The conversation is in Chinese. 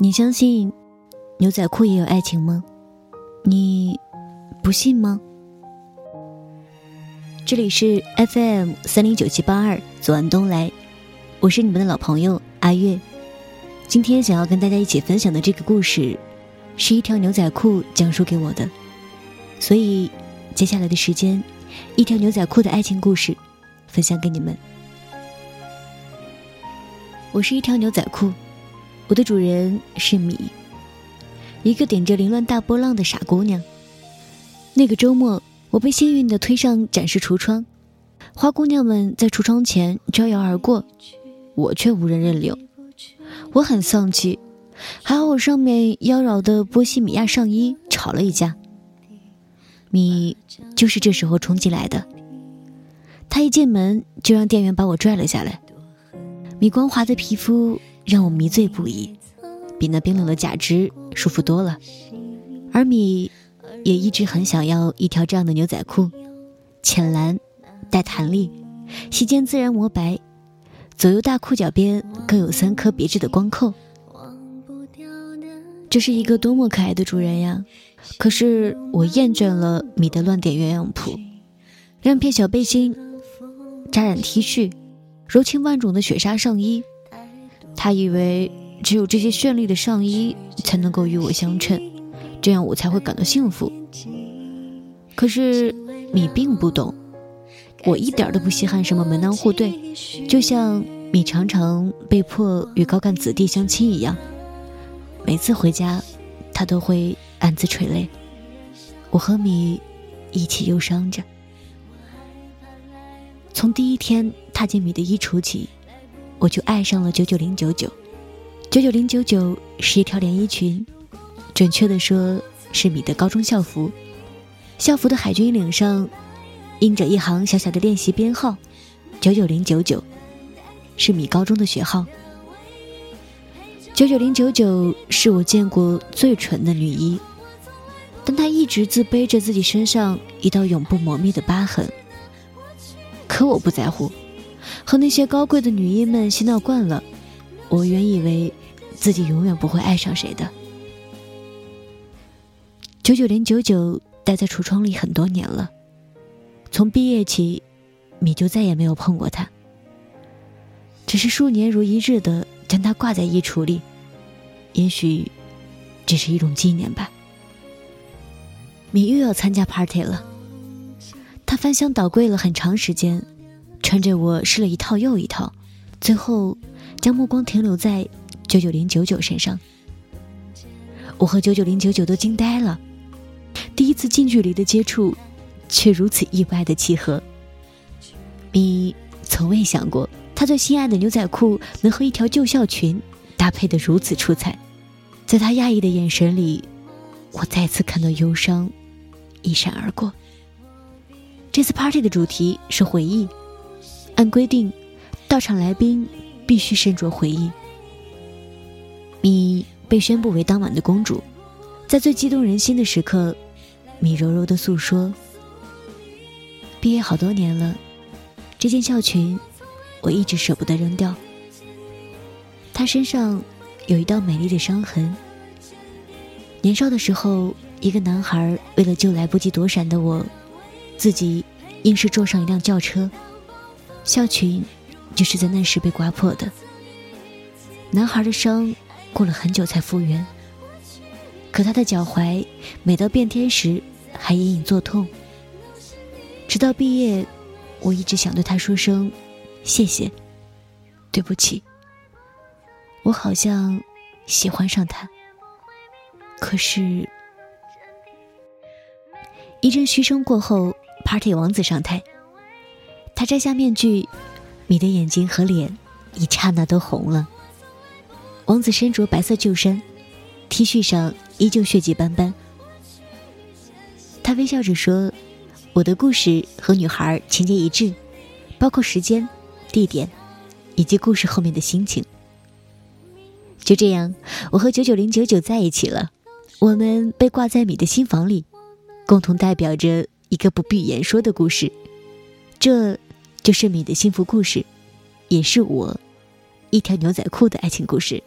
你相信牛仔裤也有爱情吗？你不信吗？这里是 FM 三零九七八二，左岸东来，我是你们的老朋友阿月。今天想要跟大家一起分享的这个故事，是一条牛仔裤讲述给我的，所以接下来的时间，一条牛仔裤的爱情故事分享给你们。我是一条牛仔裤。我的主人是米，一个顶着凌乱大波浪的傻姑娘。那个周末，我被幸运的推上展示橱窗，花姑娘们在橱窗前招摇而过，我却无人认领。我很丧气，还好我上面妖娆的波西米亚上衣吵了一架。米就是这时候冲进来的，他一进门就让店员把我拽了下来。米光滑的皮肤。让我迷醉不已，比那冰冷的假肢舒服多了。而米也一直很想要一条这样的牛仔裤，浅蓝，带弹力，膝间自然磨白，左右大裤脚边各有三颗别致的光扣。这是一个多么可爱的主人呀！可是我厌倦了米的乱点鸳鸯谱，亮片小背心，扎染 T 恤，柔情万种的雪纱上衣。他以为只有这些绚丽的上衣才能够与我相称，这样我才会感到幸福。可是米并不懂，我一点都不稀罕什么门当户对，就像米常常被迫与高干子弟相亲一样。每次回家，他都会暗自垂泪。我和米一起忧伤着。从第一天踏进米的衣橱起。我就爱上了九九零九九，九九零九九是一条连衣裙，准确的说是米的高中校服。校服的海军领上印着一行小小的练习编号，九九零九九，是米高中的学号。九九零九九是我见过最纯的女一，但她一直自背着自己身上一道永不磨灭的疤痕。可我不在乎。和那些高贵的女医们嬉闹惯了，我原以为自己永远不会爱上谁的。九九零九九待在橱窗里很多年了，从毕业起，米就再也没有碰过它。只是数年如一日的将它挂在衣橱里，也许只是一种纪念吧。米又要参加 party 了，他翻箱倒柜了很长时间。穿着我试了一套又一套，最后将目光停留在九九零九九身上。我和九九零九九都惊呆了，第一次近距离的接触，却如此意外的契合。米从未想过，他最心爱的牛仔裤能和一条旧校裙搭配的如此出彩。在他讶异的眼神里，我再次看到忧伤一闪而过。这次 party 的主题是回忆。按规定，到场来宾必须身着回忆。米被宣布为当晚的公主，在最激动人心的时刻，米柔柔的诉说：“毕业好多年了，这件校裙我一直舍不得扔掉。她身上有一道美丽的伤痕。年少的时候，一个男孩为了救来不及躲闪的我，自己硬是坐上一辆轿车。”校裙就是在那时被刮破的。男孩的伤过了很久才复原，可他的脚踝每到变天时还隐隐作痛。直到毕业，我一直想对他说声谢谢，对不起。我好像喜欢上他，可是，一阵嘘声过后，Party 王子上台。他摘下面具，米的眼睛和脸一刹那都红了。王子身着白色旧衫，T 恤上依旧血迹斑斑。他微笑着说：“我的故事和女孩情节一致，包括时间、地点，以及故事后面的心情。”就这样，我和九九零九九在一起了。我们被挂在米的新房里，共同代表着一个不必言说的故事。这。就是你的幸福故事，也是我一条牛仔裤的爱情故事。